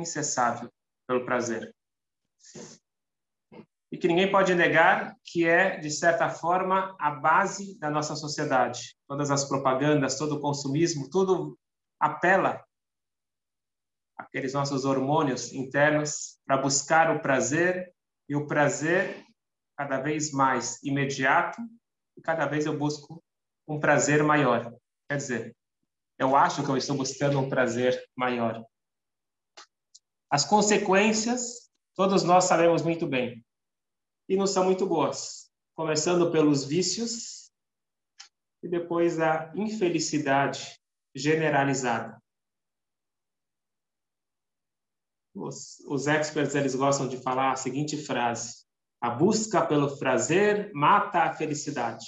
incessável pelo prazer. E que ninguém pode negar que é, de certa forma, a base da nossa sociedade. Todas as propagandas, todo o consumismo, tudo apela aqueles nossos hormônios internos para buscar o prazer e o prazer cada vez mais imediato e cada vez eu busco um prazer maior. Quer dizer, eu acho que eu estou buscando um prazer maior. As consequências, todos nós sabemos muito bem, e não são muito boas. Começando pelos vícios e depois a infelicidade generalizada. Os, os experts eles gostam de falar a seguinte frase: a busca pelo prazer mata a felicidade.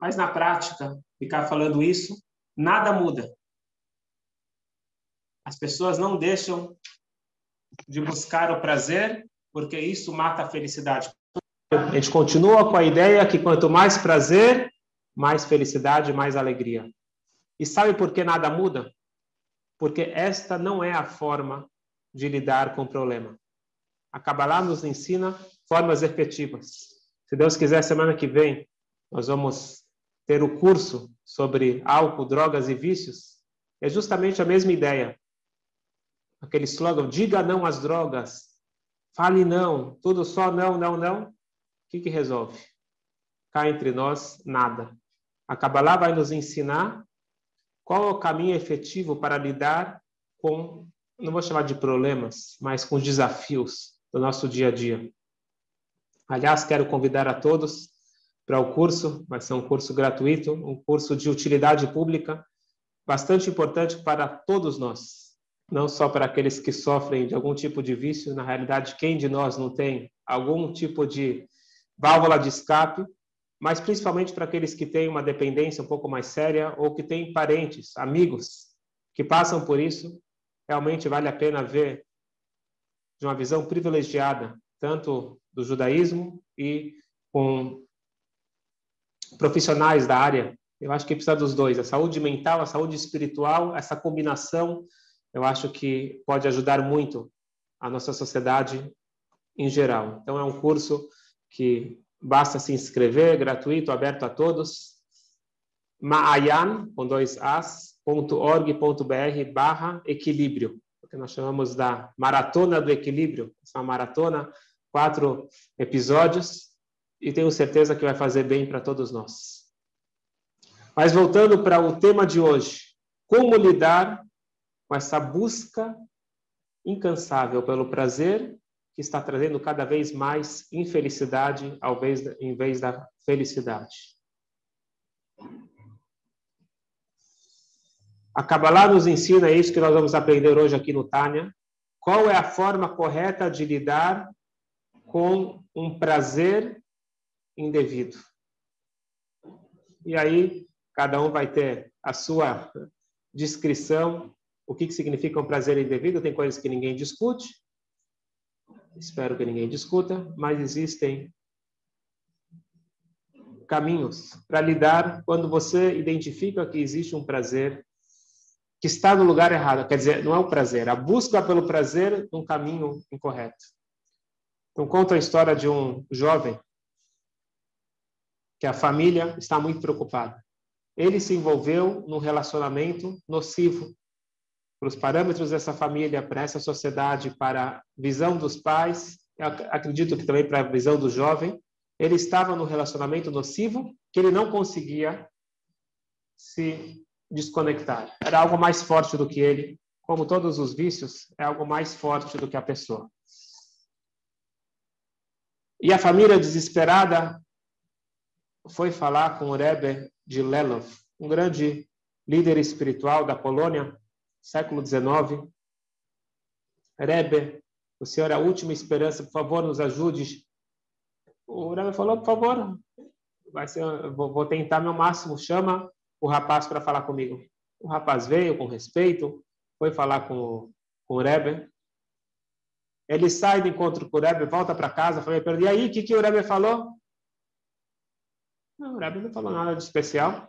Mas na prática, ficar falando isso, nada muda. As pessoas não deixam de buscar o prazer, porque isso mata a felicidade. A gente continua com a ideia que quanto mais prazer, mais felicidade, mais alegria. E sabe por que nada muda? Porque esta não é a forma de lidar com o problema. A Kabbalah nos ensina formas efetivas. Se Deus quiser, semana que vem, nós vamos ter o curso sobre álcool, drogas e vícios. É justamente a mesma ideia. Aquele slogan, diga não às drogas, fale não, tudo só não, não, não. O que, que resolve? Cá entre nós, nada. A Kabbalah vai nos ensinar qual é o caminho efetivo para lidar com não vou chamar de problemas, mas com desafios do nosso dia a dia. Aliás, quero convidar a todos para o curso, vai ser um curso gratuito, um curso de utilidade pública, bastante importante para todos nós, não só para aqueles que sofrem de algum tipo de vício, na realidade, quem de nós não tem algum tipo de válvula de escape, mas principalmente para aqueles que têm uma dependência um pouco mais séria ou que têm parentes, amigos que passam por isso realmente vale a pena ver de uma visão privilegiada, tanto do judaísmo e com profissionais da área. Eu acho que precisa dos dois, a saúde mental, a saúde espiritual, essa combinação, eu acho que pode ajudar muito a nossa sociedade em geral. Então é um curso que basta se inscrever, gratuito, aberto a todos. Maayan, com dois As, www.org.br barra equilíbrio, que nós chamamos da Maratona do Equilíbrio. Essa é uma maratona, quatro episódios, e tenho certeza que vai fazer bem para todos nós. Mas voltando para o tema de hoje, como lidar com essa busca incansável pelo prazer que está trazendo cada vez mais infelicidade ao invés, em vez da felicidade. A Kabbalah nos ensina isso que nós vamos aprender hoje aqui no Tânia. Qual é a forma correta de lidar com um prazer indevido? E aí, cada um vai ter a sua descrição. O que, que significa um prazer indevido? Tem coisas que ninguém discute. Espero que ninguém discuta, mas existem caminhos para lidar quando você identifica que existe um prazer que está no lugar errado. Quer dizer, não é o prazer, a busca pelo prazer num caminho incorreto. Então, conta a história de um jovem que a família está muito preocupada. Ele se envolveu num relacionamento nocivo para os parâmetros dessa família, para essa sociedade, para a visão dos pais, acredito que também para a visão do jovem. Ele estava num relacionamento nocivo que ele não conseguia se desconectar. Era algo mais forte do que ele. Como todos os vícios, é algo mais forte do que a pessoa. E a família desesperada foi falar com o Rebbe de Lelov, um grande líder espiritual da Polônia, século XIX. Rebbe, o senhor é a última esperança, por favor, nos ajude. O Rebbe falou, por favor, ser, vou, vou tentar meu máximo, chama o rapaz para falar comigo. O rapaz veio com respeito, foi falar com, com o Rebbe. Ele sai do encontro com o Rebbe, volta para casa, fala, e aí, o que, que o Rebbe falou? Não, o Rebbe não falou nada de especial.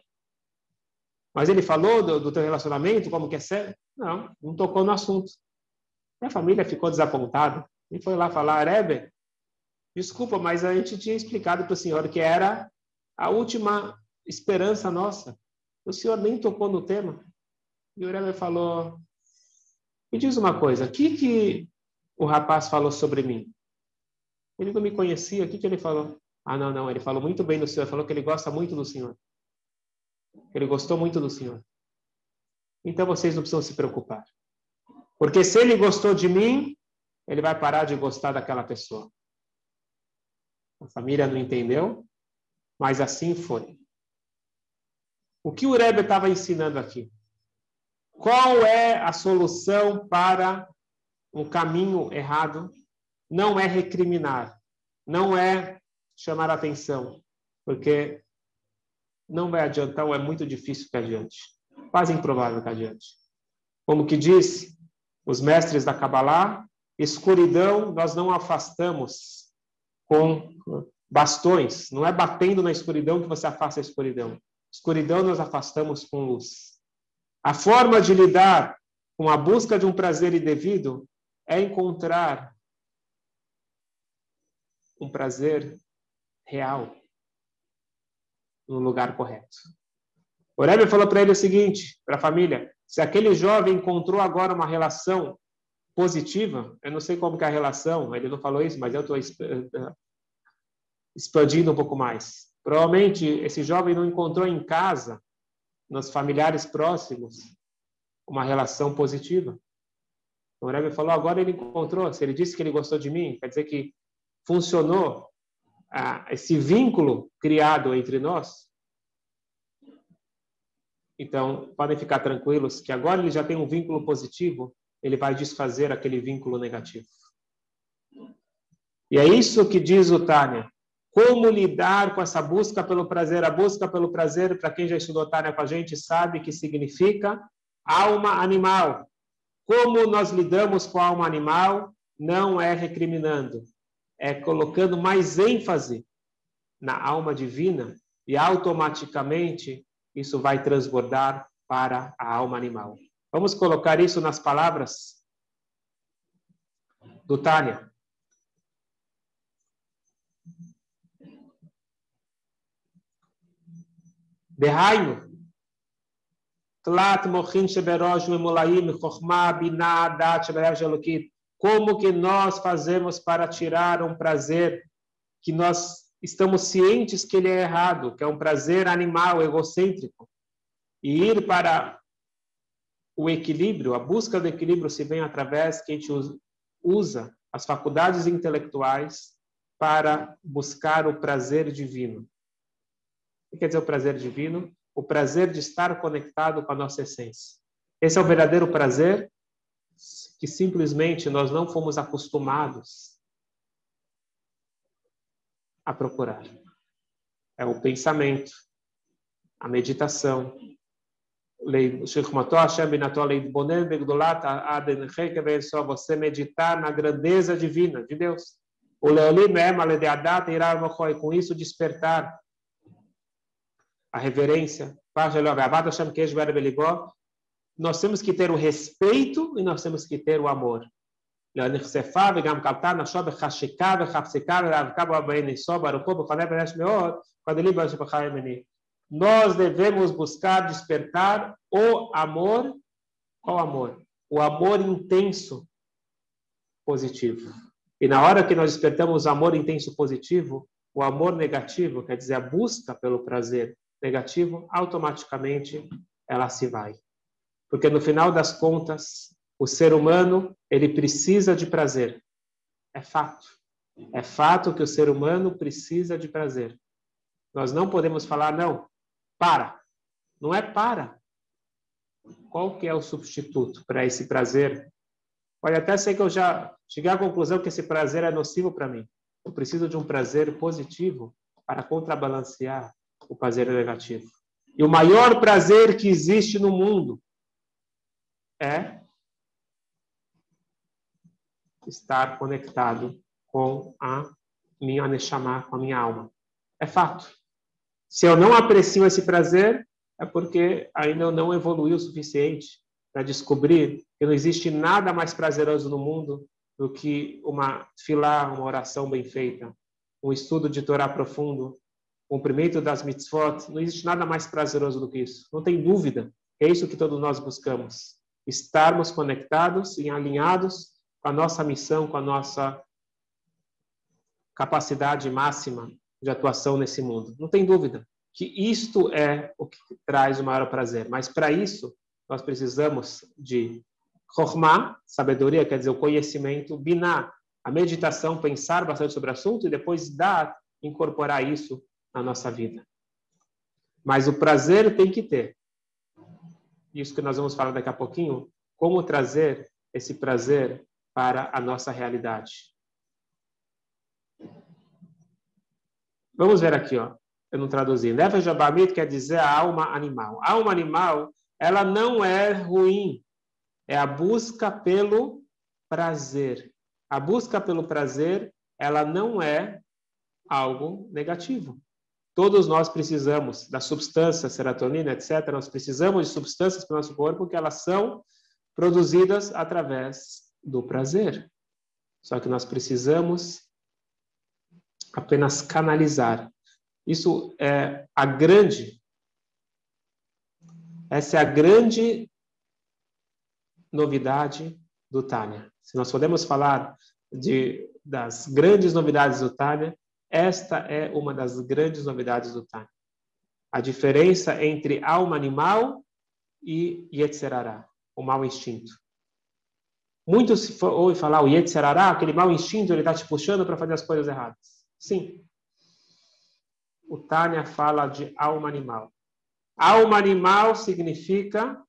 Mas ele falou do, do teu relacionamento, como que é sério? Não, não tocou no assunto. Minha família ficou desapontada e foi lá falar, Rebbe, desculpa, mas a gente tinha explicado para o senhor que era a última esperança nossa. O senhor nem tocou no tema. E o Rebbe falou, me diz uma coisa, o que, que o rapaz falou sobre mim? Ele não me conhecia, o que, que ele falou? Ah, não, não, ele falou muito bem do senhor, falou que ele gosta muito do senhor. Ele gostou muito do senhor. Então vocês não precisam se preocupar. Porque se ele gostou de mim, ele vai parar de gostar daquela pessoa. A família não entendeu, mas assim foi. O que o Rebbe estava ensinando aqui? Qual é a solução para um caminho errado? Não é recriminar, não é chamar atenção, porque não vai adiantar ou é muito difícil que adiante. Quase improvável que adiante. Como que diz os mestres da Kabbalah, escuridão nós não afastamos com bastões. Não é batendo na escuridão que você afasta a escuridão. Escuridão nós afastamos com luz. A forma de lidar com a busca de um prazer indevido é encontrar um prazer real no lugar correto. O Rebbe falou para ele o seguinte, para a família, se aquele jovem encontrou agora uma relação positiva, eu não sei como que é a relação, ele não falou isso, mas eu estou eh, expandindo um pouco mais. Provavelmente esse jovem não encontrou em casa, nos familiares próximos, uma relação positiva. O Rebbe falou, agora ele encontrou, se ele disse que ele gostou de mim, quer dizer que funcionou ah, esse vínculo criado entre nós, então, podem ficar tranquilos que agora ele já tem um vínculo positivo, ele vai desfazer aquele vínculo negativo. E é isso que diz o Tânia. Como lidar com essa busca pelo prazer? A busca pelo prazer, para quem já estudou Tânia com a gente, sabe que significa alma animal. Como nós lidamos com a alma animal? Não é recriminando, é colocando mais ênfase na alma divina e automaticamente isso vai transbordar para a alma animal. Vamos colocar isso nas palavras do Tânia. דהיינו, תלת מוחין שבראש ממולאים מחוכמה, בינה, דת שבלב של אלוקית. como que nós fazemos para tirar um prazer que nós estamos cientes que ele é errado, que é um prazer animal, egocêntrico, e ir para o equilíbrio, a busca do equilíbrio se vem através que a gente usa as faculdades intelectuais para buscar o prazer divino. O que quer dizer o prazer divino? O prazer de estar conectado com a nossa essência. Esse é o verdadeiro prazer que simplesmente nós não fomos acostumados a procurar. É o pensamento, a meditação. Você meditar na grandeza divina de Deus. O com isso despertar a reverência Nós temos que ter o respeito e nós temos que ter o amor. נחשפה וגם קלטה נפשו בחשיקה וחפסיקה ורבקה בניסו ברוחו בפני בנש מאוד, קדלי בשבחה ימיני. Nós devemos buscar despertar o amor. Qual amor? O amor intenso positivo. E na hora que nós despertamos o amor intenso positivo, o amor negativo, quer dizer, a busca pelo prazer negativo, automaticamente ela se vai. Porque no final das contas, o ser humano, ele precisa de prazer. É fato. É fato que o ser humano precisa de prazer. Nós não podemos falar, não, para. Não é para. Qual que é o substituto para esse prazer? Pode até ser que eu já cheguei à conclusão que esse prazer é nocivo para mim. Eu preciso de um prazer positivo para contrabalancear o prazer negativo. E o maior prazer que existe no mundo é estar conectado com a minha Neshama, com a minha alma. É fato. Se eu não aprecio esse prazer, é porque ainda eu não evolui o suficiente para descobrir que não existe nada mais prazeroso no mundo do que uma filá, uma oração bem feita, um estudo de Torá profundo, cumprimento das mitzvot. Não existe nada mais prazeroso do que isso. Não tem dúvida. É isso que todos nós buscamos. Estarmos conectados e alinhados com a nossa missão, com a nossa capacidade máxima de atuação nesse mundo. Não tem dúvida que isto é o que traz o maior prazer. Mas para isso, nós precisamos de Chokhmah, sabedoria, quer dizer, o conhecimento, Binah, a meditação, pensar bastante sobre o assunto e depois dar, incorporar isso na nossa vida. Mas o prazer tem que ter. Isso que nós vamos falar daqui a pouquinho, como trazer esse prazer para a nossa realidade. Vamos ver aqui, ó. Eu não traduzi. Nefesh Abamit quer dizer a alma animal. A alma animal, ela não é ruim. É a busca pelo prazer. A busca pelo prazer, ela não é algo negativo. Todos nós precisamos da substância, serotonina, etc. Nós precisamos de substâncias para o nosso corpo que elas são produzidas através do prazer. Só que nós precisamos apenas canalizar. Isso é a grande essa é a grande novidade do Tânia. Se nós podemos falar de, das grandes novidades do Tânia, esta é uma das grandes novidades do Tânia. A diferença entre alma animal e Yetzerará, o mau instinto. Muitos se ouvem falar o Yetzerará, aquele mau instinto, ele está te puxando para fazer as coisas erradas. Sim. O Tânia fala de alma animal. Alma animal significa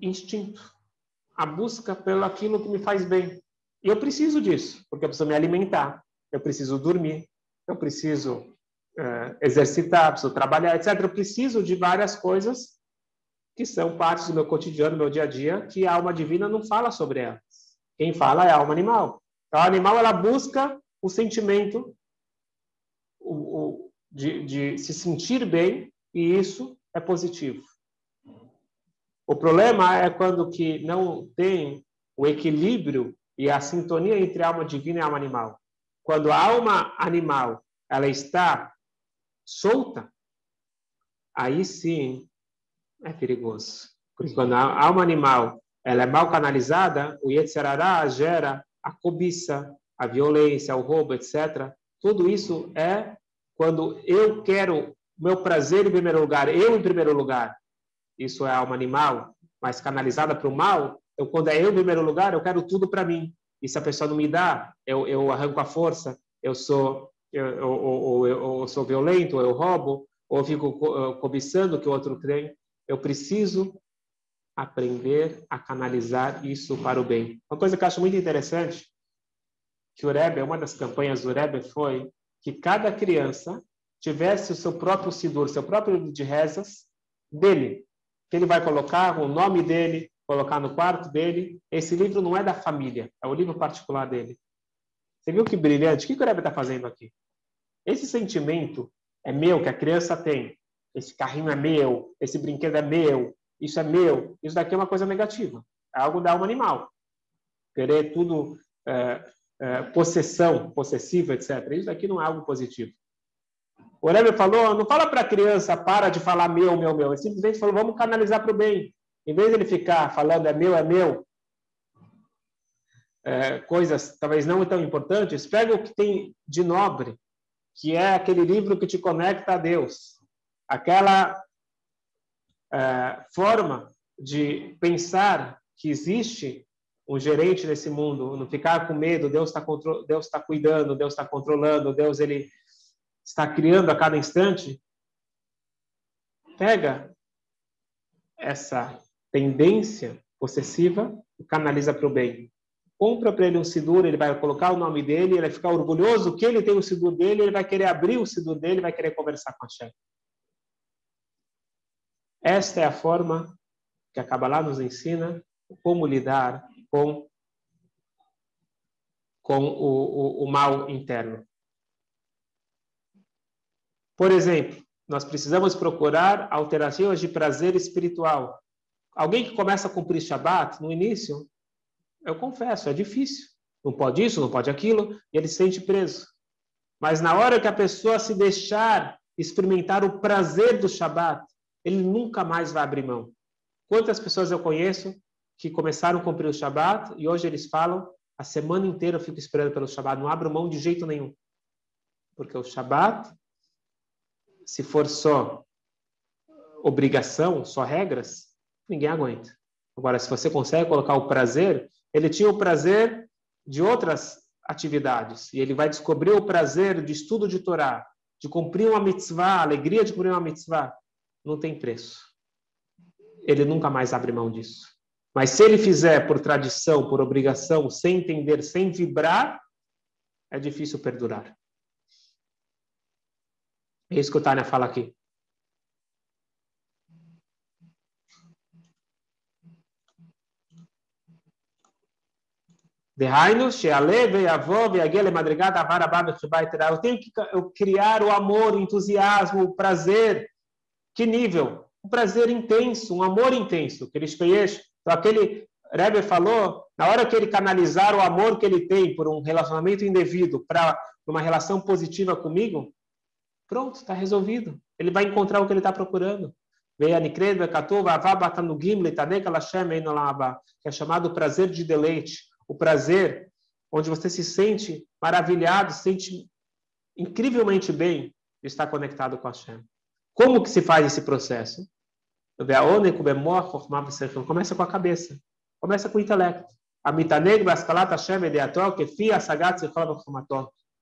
instinto, a busca pelo aquilo que me faz bem. E eu preciso disso, porque eu preciso me alimentar, eu preciso dormir, eu preciso uh, exercitar, preciso trabalhar, etc. Eu preciso de várias coisas que são partes do meu cotidiano, do meu dia a dia, que a alma divina não fala sobre elas. Quem fala é a alma animal. Então, a animal ela busca o sentimento o, o, de, de se sentir bem e isso é positivo. O problema é quando que não tem o equilíbrio e a sintonia entre a alma divina e a alma animal. Quando a alma animal ela está solta, aí sim é perigoso. Porque quando a alma animal ela é mal canalizada, o Yetzirará gera a cobiça, a violência, o roubo, etc. Tudo isso é quando eu quero meu prazer em primeiro lugar, eu em primeiro lugar. Isso é alma animal, mas canalizada para o mal. Eu, quando é eu em primeiro lugar, eu quero tudo para mim. E se a pessoa não me dá, eu, eu arranco a força, eu sou eu, ou, eu, eu, sou violento, ou eu roubo, ou eu fico cobiçando que o outro tem. Eu preciso aprender a canalizar isso para o bem. Uma coisa que eu acho muito interessante, que o Rebbe, uma das campanhas do Rebbe foi que cada criança tivesse o seu próprio sidur, seu próprio livro de rezas dele, que ele vai colocar o nome dele, colocar no quarto dele. Esse livro não é da família, é o livro particular dele. Você viu que brilhante? O que o Rebbe está fazendo aqui? Esse sentimento é meu, que a criança tem. Esse carrinho é meu, esse brinquedo é meu, isso é meu, isso daqui é uma coisa negativa, é algo da alma animal. Querer tudo, é, é, possessão, possessiva, etc. Isso daqui não é algo positivo. O Rebbe falou, não fala para a criança, para de falar meu, meu, meu. Ele simplesmente falou, vamos canalizar para o bem. Em vez de ele ficar falando é meu, é meu, é, coisas talvez não tão importantes, pega o que tem de nobre, que é aquele livro que te conecta a Deus. Aquela é, forma de pensar que existe um gerente nesse mundo, não ficar com medo, Deus está Deus está cuidando, Deus está controlando, Deus ele está criando a cada instante. Pega essa tendência possessiva e canaliza para o bem. Compra para ele um Sidur, ele vai colocar o nome dele, ele vai ficar orgulhoso que ele tem o Sidur dele, ele vai querer abrir o Sidur dele, vai querer conversar com a chefe. Esta é a forma que a Kabbalah nos ensina como lidar com, com o, o, o mal interno. Por exemplo, nós precisamos procurar alternativas de prazer espiritual. Alguém que começa a cumprir Shabat, no início, eu confesso, é difícil. Não pode isso, não pode aquilo, e ele se sente preso. Mas na hora que a pessoa se deixar experimentar o prazer do Shabat, ele nunca mais vai abrir mão. Quantas pessoas eu conheço que começaram a cumprir o Shabat e hoje eles falam, a semana inteira eu fico esperando pelo Shabat, não abro mão de jeito nenhum. Porque o Shabat, se for só obrigação, só regras, ninguém aguenta. Agora, se você consegue colocar o prazer, ele tinha o prazer de outras atividades e ele vai descobrir o prazer de estudo de Torá, de cumprir uma mitzvah, a alegria de cumprir uma mitzvah, não tem preço. Ele nunca mais abre mão disso. Mas se ele fizer por tradição, por obrigação, sem entender, sem vibrar, é difícil perdurar. É isso que o Tânia fala aqui. Eu tenho que criar o amor, o entusiasmo, o prazer. Que nível? Um prazer intenso, um amor intenso. Que ele então, aquele Rebbe falou, na hora que ele canalizar o amor que ele tem por um relacionamento indevido para uma relação positiva comigo, pronto, está resolvido. Ele vai encontrar o que ele está procurando. Que é chamado prazer de deleite. O prazer onde você se sente maravilhado, se sente incrivelmente bem de estar conectado com a Hashem. Como que se faz esse processo? Começa com a cabeça. Começa com o intelecto.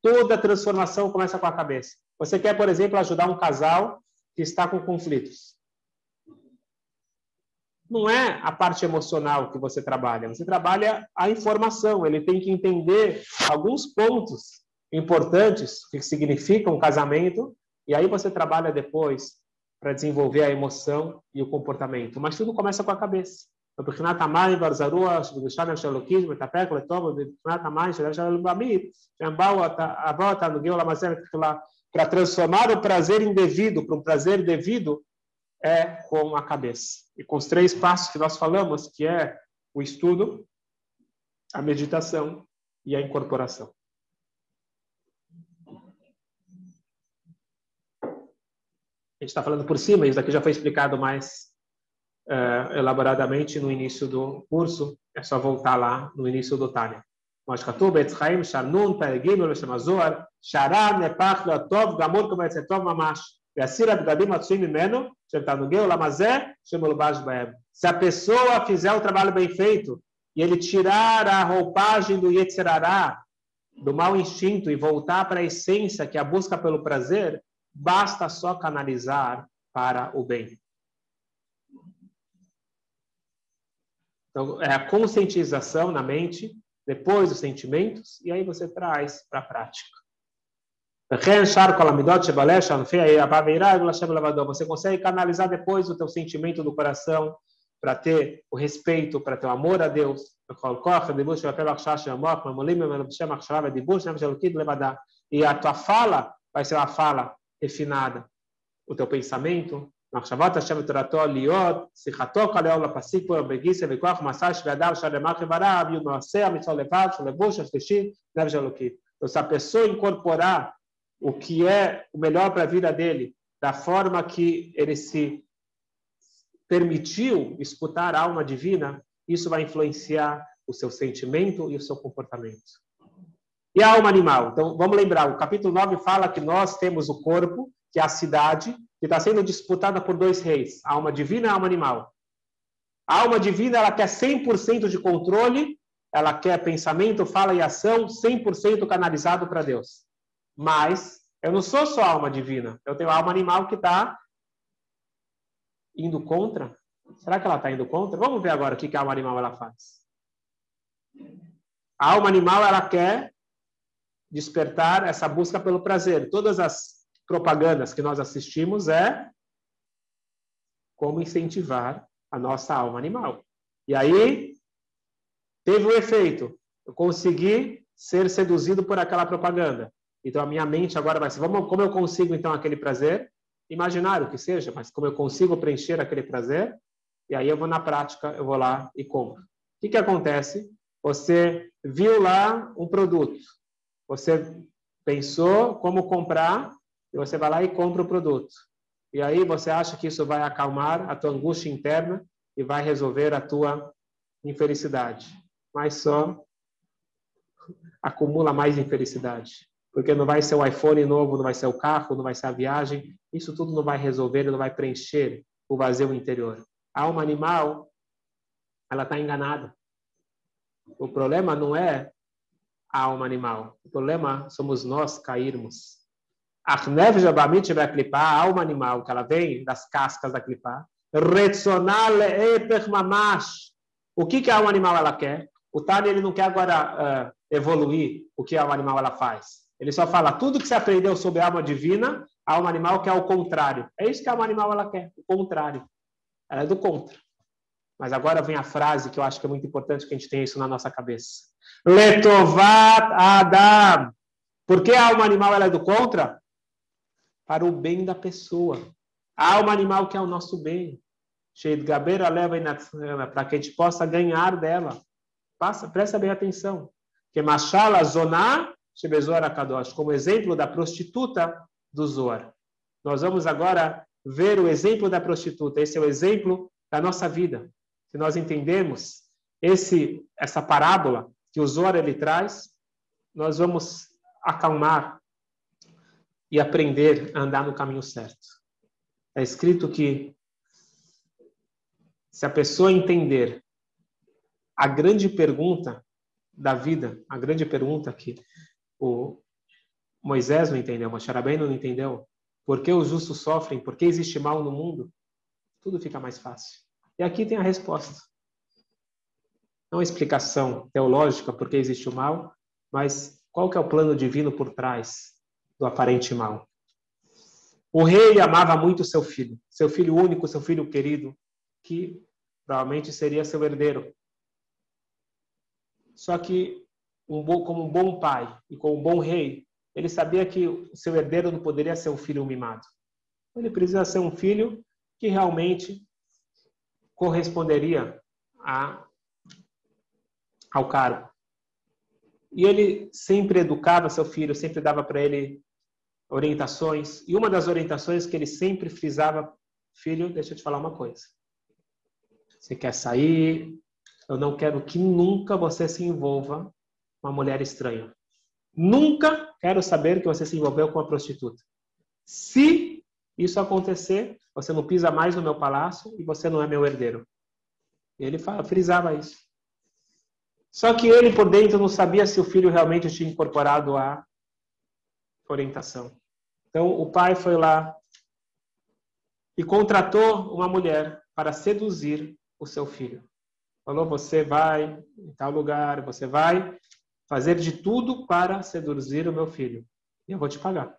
Toda transformação começa com a cabeça. Você quer, por exemplo, ajudar um casal que está com conflitos. Não é a parte emocional que você trabalha, você trabalha a informação. Ele tem que entender alguns pontos importantes que significam um casamento, e aí você trabalha depois para desenvolver a emoção e o comportamento. Mas tudo começa com a cabeça para transformar o prazer indevido para um prazer devido é com a cabeça. E com os três passos que nós falamos, que é o estudo, a meditação e a incorporação. A gente está falando por cima, isso daqui já foi explicado mais é, elaboradamente no início do curso, é só voltar lá no início do Tânia. Mas Katuba, Etzraim, Sharnun, Peregim, Zohar, Sharar nepach leotov gamor komercetov mamash. Ve'asir abgadim atzui mimeno, shemtanugeu lamazé, shemulubash baem. Se a pessoa fizer o trabalho bem feito e ele tirar a roupagem do yetzerará, do mau instinto e voltar para a essência, que é a busca pelo prazer, basta só canalizar para o bem. Então, é a conscientização na mente, depois os sentimentos, e aí você traz para a prática. Você consegue canalizar depois o teu sentimento do coração para ter o respeito, para ter o amor a Deus. E a tua fala vai ser uma fala refinada. O teu pensamento, מחשבת השם ותורתו להיות, שיחתו כל היום לפסיק פה בגיסא וכוח מסע שבאדם שלמח איבריו, יהיו מעשה המצווה לבד, של לבוש השלישי, נפש אלוקית. Então, se a pessoa incorporar o que é o melhor para a vida dele, da forma que ele se permitiu escutar a alma divina, isso vai influenciar o seu sentimento e o seu comportamento. E a alma animal? Então, vamos lembrar, o capítulo 9 fala que nós temos o corpo, que é a cidade, que está sendo disputada por dois reis, a alma divina e a alma animal. A alma divina ela quer 100% de controle, ela quer pensamento, fala e ação 100% canalizado para Deus. Mas eu não sou só alma divina, eu tenho alma animal que está indo contra. Será que ela está indo contra? Vamos ver agora o que a alma animal ela faz. A alma animal ela quer despertar essa busca pelo prazer. Todas as propagandas que nós assistimos é como incentivar a nossa alma animal. E aí teve o um efeito. Eu consegui ser seduzido por aquela propaganda. Então a minha mente agora vai ser, vamos, como eu consigo então aquele prazer? imaginário que seja, mas como eu consigo preencher aquele prazer, e aí eu vou na prática, eu vou lá e compro. O que, que acontece? Você viu lá um produto, você pensou como comprar, e você vai lá e compra o produto. E aí você acha que isso vai acalmar a tua angústia interna e vai resolver a tua infelicidade. Mas só acumula mais infelicidade. Porque não vai ser o iPhone novo, não vai ser o carro, não vai ser a viagem. Isso tudo não vai resolver, não vai preencher o vazio interior. A alma animal, ela está enganada. O problema não é a alma animal. O problema somos nós cairmos Arnev Jabamit vai clipar, a alma animal, que ela vem das cascas da clipar. Retsonal eper mamash. O que, que a alma animal ela quer? O Tani ele não quer agora uh, evoluir o que a alma animal ela faz. Ele só fala tudo que você aprendeu sobre a alma divina, a alma animal quer o contrário. É isso que a alma animal ela quer, o contrário. Ela é do contra. Mas agora vem a frase que eu acho que é muito importante que a gente tenha isso na nossa cabeça. Letovat Adam. Por que a alma animal ela é do contra? para o bem da pessoa. A alma animal que é o nosso bem. Gabeira leva para que a gente possa ganhar dela. Passa, presta bem atenção. Que Machala Zoná Shebezor Akadosh, como exemplo da prostituta do Zoar. Nós vamos agora ver o exemplo da prostituta. Esse é o exemplo da nossa vida. Se nós entendemos esse, essa parábola que o Zoar ele traz, nós vamos acalmar e aprender a andar no caminho certo. É escrito que se a pessoa entender a grande pergunta da vida, a grande pergunta que o Moisés não entendeu, Moshe Rabbeinu não entendeu, por que os justos sofrem, por que existe mal no mundo, tudo fica mais fácil. E aqui tem a resposta. Não uma explicação teológica por que existe o mal, mas qual que é o plano divino por trás do aparente mal. O rei amava muito seu filho, seu filho único, seu filho querido, que provavelmente seria seu herdeiro. Só que, um bom, como um bom pai e como um bom rei, ele sabia que o seu herdeiro não poderia ser um filho mimado. Ele precisa ser um filho que realmente corresponderia a, ao cargo. E ele sempre educava seu filho, sempre dava para ele orientações. E uma das orientações que ele sempre frisava, filho, deixa eu te falar uma coisa. Você quer sair? Eu não quero que nunca você se envolva uma mulher estranha. Nunca quero saber que você se envolveu com uma prostituta. Se isso acontecer, você não pisa mais no meu palácio e você não é meu herdeiro. Ele frisava isso. Só que ele por dentro não sabia se o filho realmente tinha incorporado a orientação. Então o pai foi lá e contratou uma mulher para seduzir o seu filho. Falou: você vai em tal lugar, você vai fazer de tudo para seduzir o meu filho. E eu vou te pagar.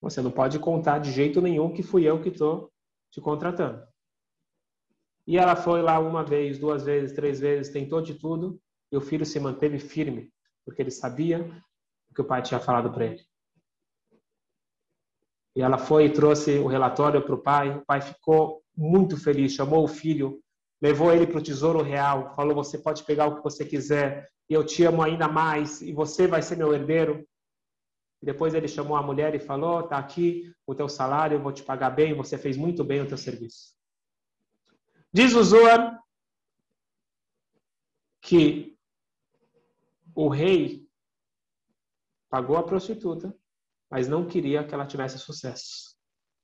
Você não pode contar de jeito nenhum que fui eu que estou te contratando. E ela foi lá uma vez, duas vezes, três vezes, tentou de tudo, e o filho se manteve firme, porque ele sabia o que o pai tinha falado para ele. E ela foi e trouxe o relatório para o pai. O pai ficou muito feliz, chamou o filho, levou ele para o tesouro real, falou: Você pode pegar o que você quiser, eu te amo ainda mais, e você vai ser meu herdeiro. Depois ele chamou a mulher e falou: Está aqui o teu salário, eu vou te pagar bem, você fez muito bem o teu serviço. Diz o Zohar que o rei pagou a prostituta, mas não queria que ela tivesse sucesso.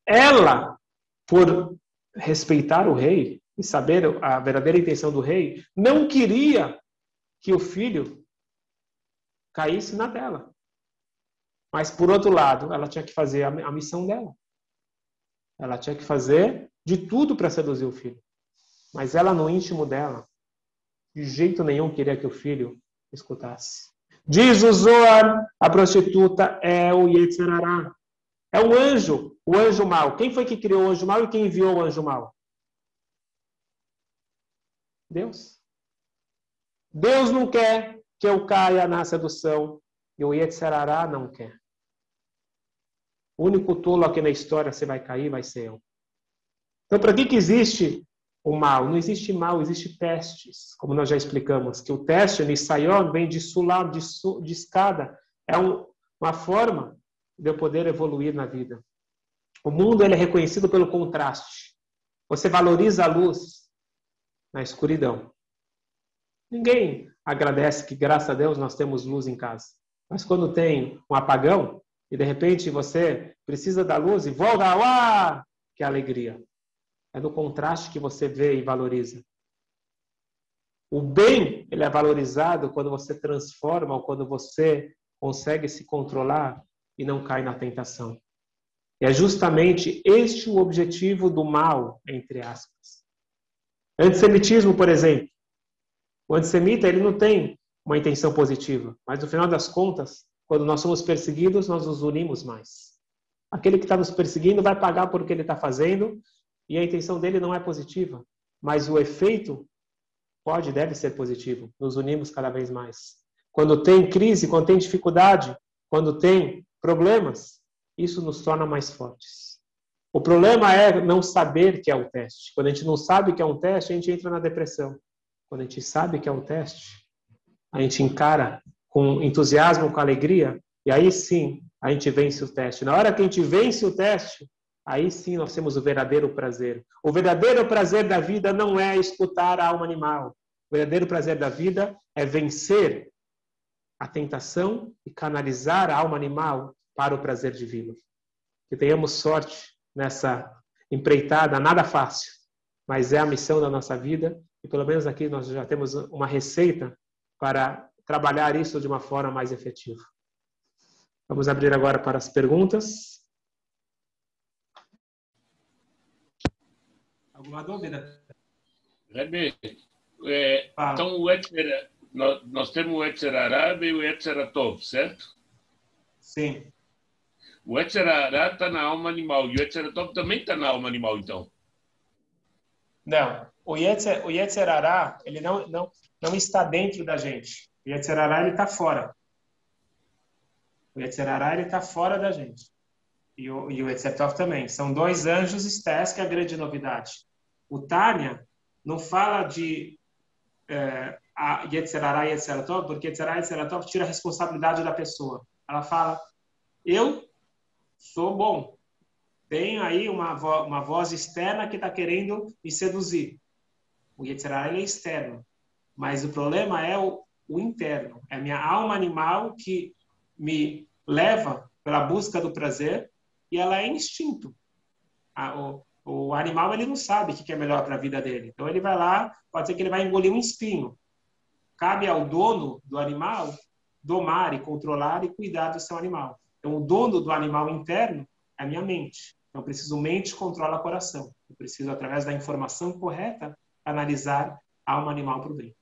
Ela, por respeitar o rei e saber a verdadeira intenção do rei, não queria que o filho caísse na dela. Mas, por outro lado, ela tinha que fazer a missão dela. Ela tinha que fazer de tudo para seduzir o filho. Mas ela, no íntimo dela, de jeito nenhum queria que o filho escutasse. Diz o Zohar, a prostituta é o Yetzirará. É o anjo, o anjo mau. Quem foi que criou o anjo mau e quem enviou o anjo mau? Deus. Deus não quer que eu caia na sedução e o Yetzirará não quer. O único tolo aqui na história você vai cair vai ser eu. Então, para que, que existe o mal? Não existe mal, existe testes, como nós já explicamos, que o teste, Nisayon, vem de sulam, de, su, de escada. É um, uma forma de eu poder evoluir na vida. O mundo ele é reconhecido pelo contraste. Você valoriza a luz na escuridão. Ninguém agradece que, graças a Deus, nós temos luz em casa. Mas quando tem um apagão, e de repente você precisa da luz e volta, uá, que alegria. É no contraste que você vê e valoriza. O bem, ele é valorizado quando você transforma ou quando você consegue se controlar e não cai na tentação. E é justamente este o objetivo do mal, entre aspas. Antissemitismo, por exemplo. O antissemita, ele não tem uma intenção positiva, mas no final das contas, quando nós somos perseguidos, nós nos unimos mais. Aquele que está nos perseguindo vai pagar por o que ele está fazendo e a intenção dele não é positiva, mas o efeito pode, deve ser positivo. Nos unimos cada vez mais. Quando tem crise, quando tem dificuldade, quando tem problemas, isso nos torna mais fortes. O problema é não saber que é um teste. Quando a gente não sabe que é um teste, a gente entra na depressão. Quando a gente sabe que é um teste, a gente encara com entusiasmo, com alegria, e aí sim a gente vence o teste. Na hora que a gente vence o teste, aí sim nós temos o verdadeiro prazer. O verdadeiro prazer da vida não é escutar a alma animal. O verdadeiro prazer da vida é vencer a tentação e canalizar a alma animal para o prazer divino. Que tenhamos sorte nessa empreitada, nada fácil, mas é a missão da nossa vida e pelo menos aqui nós já temos uma receita para trabalhar isso de uma forma mais efetiva. Vamos abrir agora para as perguntas. Alguma dúvida? Rebe, é, então o Etzer, nós, nós, temos o Etzer Arabe e o Etzer Atov, certo? Sim. O Etzer Arabe está na alma animal e o Etzer Atov também está na alma animal, então? Não. O Yetzer, o Yetzer Ará, ele não, não, não está dentro da gente. O Yetzirará, ele está fora. O Yetzirará, ele está fora da gente. E o, e o Yetzirtov também. São dois anjos estés, que é a grande novidade. O Tânia não fala de é, a Yetzirará e Yetzirtov, porque Yetzirará e Yetzirtov tira a responsabilidade da pessoa. Ela fala, eu sou bom. Tenho aí uma, vo uma voz externa que está querendo me seduzir. O Yetzirará, ele é externo. Mas o problema é o, o interno. É a minha alma animal que me leva pela busca do prazer e ela é instinto. o, o animal ele não sabe o que é melhor para a vida dele. Então ele vai lá, pode ser que ele vai engolir um espinho. Cabe ao dono do animal domar e controlar e cuidar do seu animal. Então o dono do animal interno é a minha mente. Então eu preciso mente controla coração. Eu preciso através da informação correta analisar alma animal para o bem.